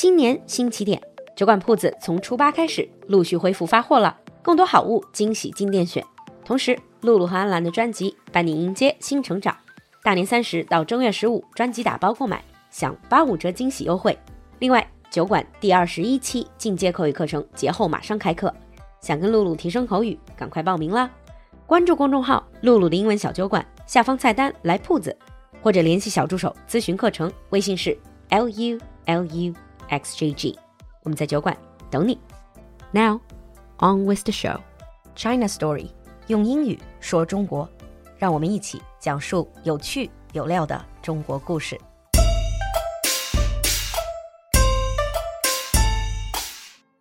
新年新起点，酒馆铺子从初八开始陆续恢复发货了，更多好物惊喜进店选。同时，露露和安澜的专辑伴你迎接新成长。大年三十到正月十五，专辑打包购买享八五折惊喜优惠。另外，酒馆第二十一期进阶口语课程节后马上开课，想跟露露提升口语，赶快报名啦！关注公众号“露露的英文小酒馆”，下方菜单来铺子，或者联系小助手咨询课程，微信是 l u l u x j g，我们在酒馆等你。Now on with the show, China Story，用英语说中国，让我们一起讲述有趣有料的中国故事。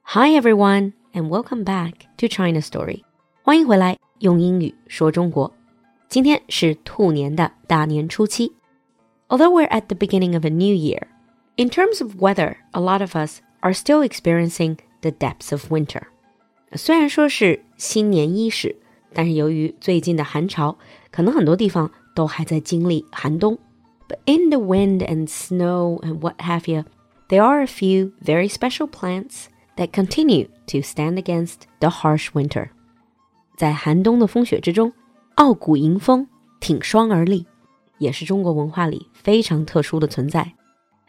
Hi everyone, and welcome back to China Story. 欢迎回来，用英语说中国。今天是兔年的大年初七。Although we're at the beginning of a new year, in terms of weather, a lot of us are still experiencing the depths of winter. 虽然说是新年伊始，但是由于最近的寒潮，可能很多地方都还在经历寒冬。But in the wind and snow and what have you, there are a few very special plants that continue to stand against the harsh winter. 在寒冬的风雪之中，傲骨迎风，挺霜而立，也是中国文化里非常特殊的存在。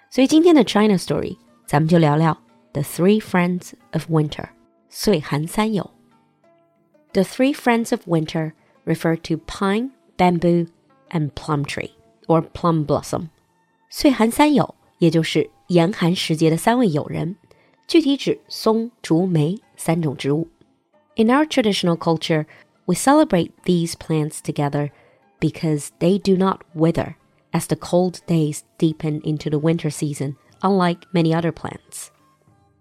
所以今天的 China Story，咱们就聊聊 The Three Friends of Winter，岁寒三友。The Three Friends of Winter refer to pine, bamboo, and plum tree or plum blossom。岁寒三友，也就是严寒时节的三位友人。具体指松、竹、梅三种植物。In our traditional culture, we celebrate these plants together because they do not wither as the cold days deepen into the winter season, unlike many other plants.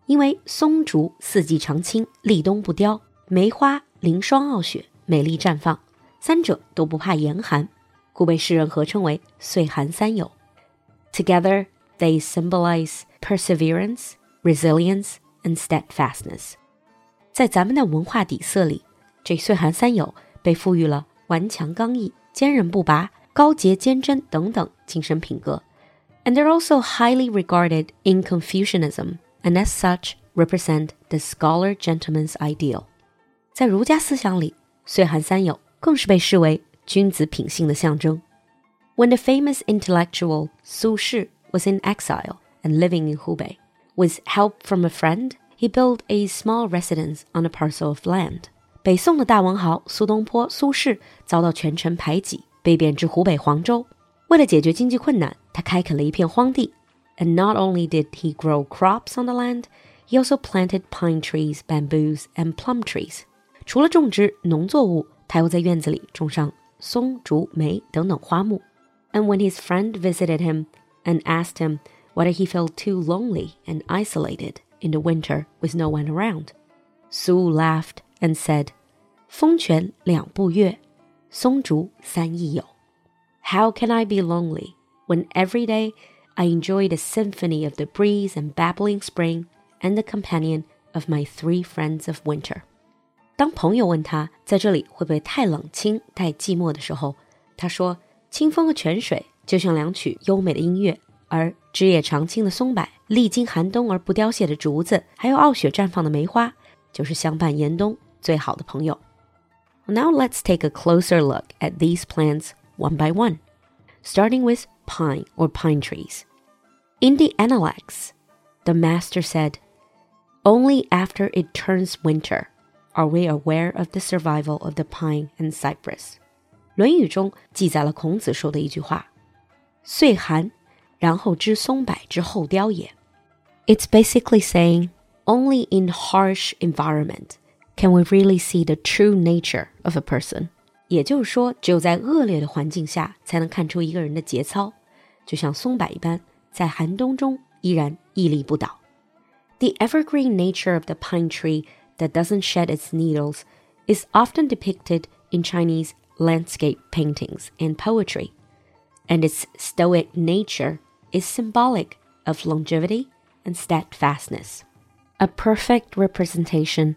因为松竹四季常青，历冬不凋；梅花凌霜傲雪，美丽绽放。三者都不怕严寒，故被世人合称为“岁寒三友”。Together, they symbolize perseverance, resilience, and steadfastness. 在咱们的文化底色里，这“岁寒三友”被赋予了顽强刚毅、坚韧不拔。高洁坚贞等等精神品格。And they're also highly regarded in Confucianism, and as such represent the scholar gentleman's ideal. 在儒家思想里，岁寒三友更是被视为君子品性的象征。When the famous intellectual Su Shi was in exile and living in Hubei, with help from a friend, he built a small residence on a parcel of land. 北宋的大文豪苏东坡苏轼遭到权臣排挤， 被贬至湖北黄州。为了解决经济困难，他开垦了一片荒地。And not only did he grow crops on the land, he also planted pine trees, bamboos, and plum trees. 除了种植农作物，他又在院子里种上松、竹、梅等等花木。And when his friend visited him and asked him whether he felt too lonely and isolated in the winter with no one around, Su laughed and said, 风泉两部乐,松竹三益友. How can I be lonely when every day I enjoy the symphony of the breeze and babbling spring and the companion of my three friends of winter? 当朋友问他在这里会不会太冷清、太寂寞的时候，他说：“清风和泉水就像两曲优美的音乐，而枝叶常青的松柏，历经寒冬而不凋谢的竹子，还有傲雪绽放的梅花，就是相伴严冬最好的朋友。Now let's take a closer look at these plants one by one, starting with pine or pine trees. In the Analects, the master said, Only after it turns winter are we aware of the survival of the pine and cypress. 论语中记载了孔子说的一句话：“岁寒然后知松柏之后凋也。It's basically saying only in harsh environment can we really see the true nature of a person。也就是说，只有在恶劣的环境下，才能看出一个人的节操，就像松柏一般，在寒冬中依然屹立不倒。The evergreen nature of the pine tree that doesn't shed its needles is often depicted in Chinese landscape paintings and poetry, and its stoic nature is symbolic of longevity and steadfastness, a perfect representation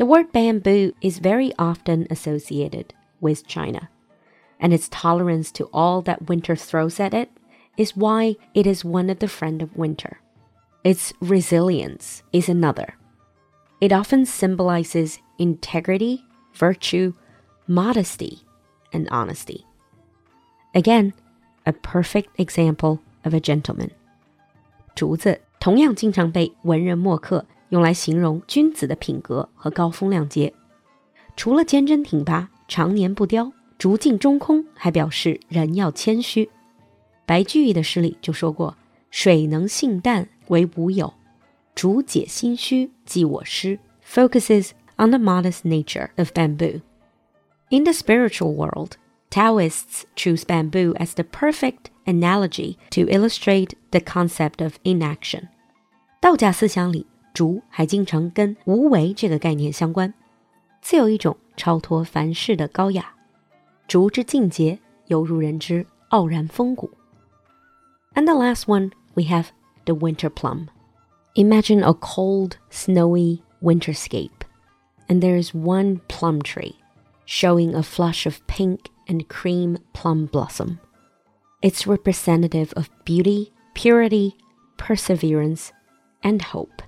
the word bamboo is very often associated with China, and its tolerance to all that winter throws at it is why it is one of the friend of winter. Its resilience is another. It often symbolizes integrity virtue, modesty, and honesty. Again, a perfect example of a gentleman. 竹子同样经常被文人墨客 用来形容君子的品格和高风亮节。除了坚贞挺拔、常年不凋、竹径中空，还表示人要谦虚。白居易的诗里就说过：“水能性淡为吾友，竹解心虚寄我师。” focuses on the modest nature of bamboo. In the spiritual world, Taoists choose bamboo as the perfect analogy to illustrate the concept of inaction. 道家思想里，竹还经常跟无为这个概念相关，自有一种超脱凡世的高雅。竹之境界，犹如人之傲然风骨。And the last one, we have the winter plum. Imagine a cold, snowy winterscape and there is one plum tree showing a flush of pink and cream plum blossom. It's representative of beauty, purity, perseverance, and hope.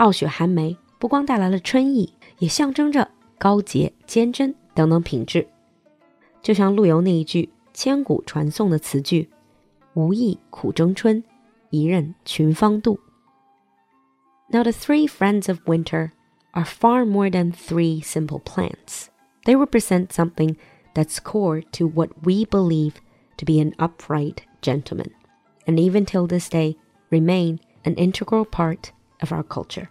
傲雪寒梅不光带来了春意，也象征着高洁、坚贞等等品质。就像陆游那一句千古传颂的词句：“无意苦争春，一任群芳妒。” Now the three friends of winter are far more than three simple plants. They represent something that's core to what we believe to be an upright gentleman, and even till this day remain an integral part of our culture.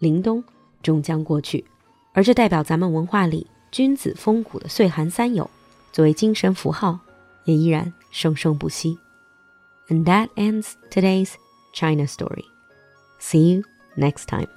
凛冬终将过去，而这代表咱们文化里君子风骨的岁寒三友，作为精神符号，也依然生生不息。And that ends today's China story. See you next time.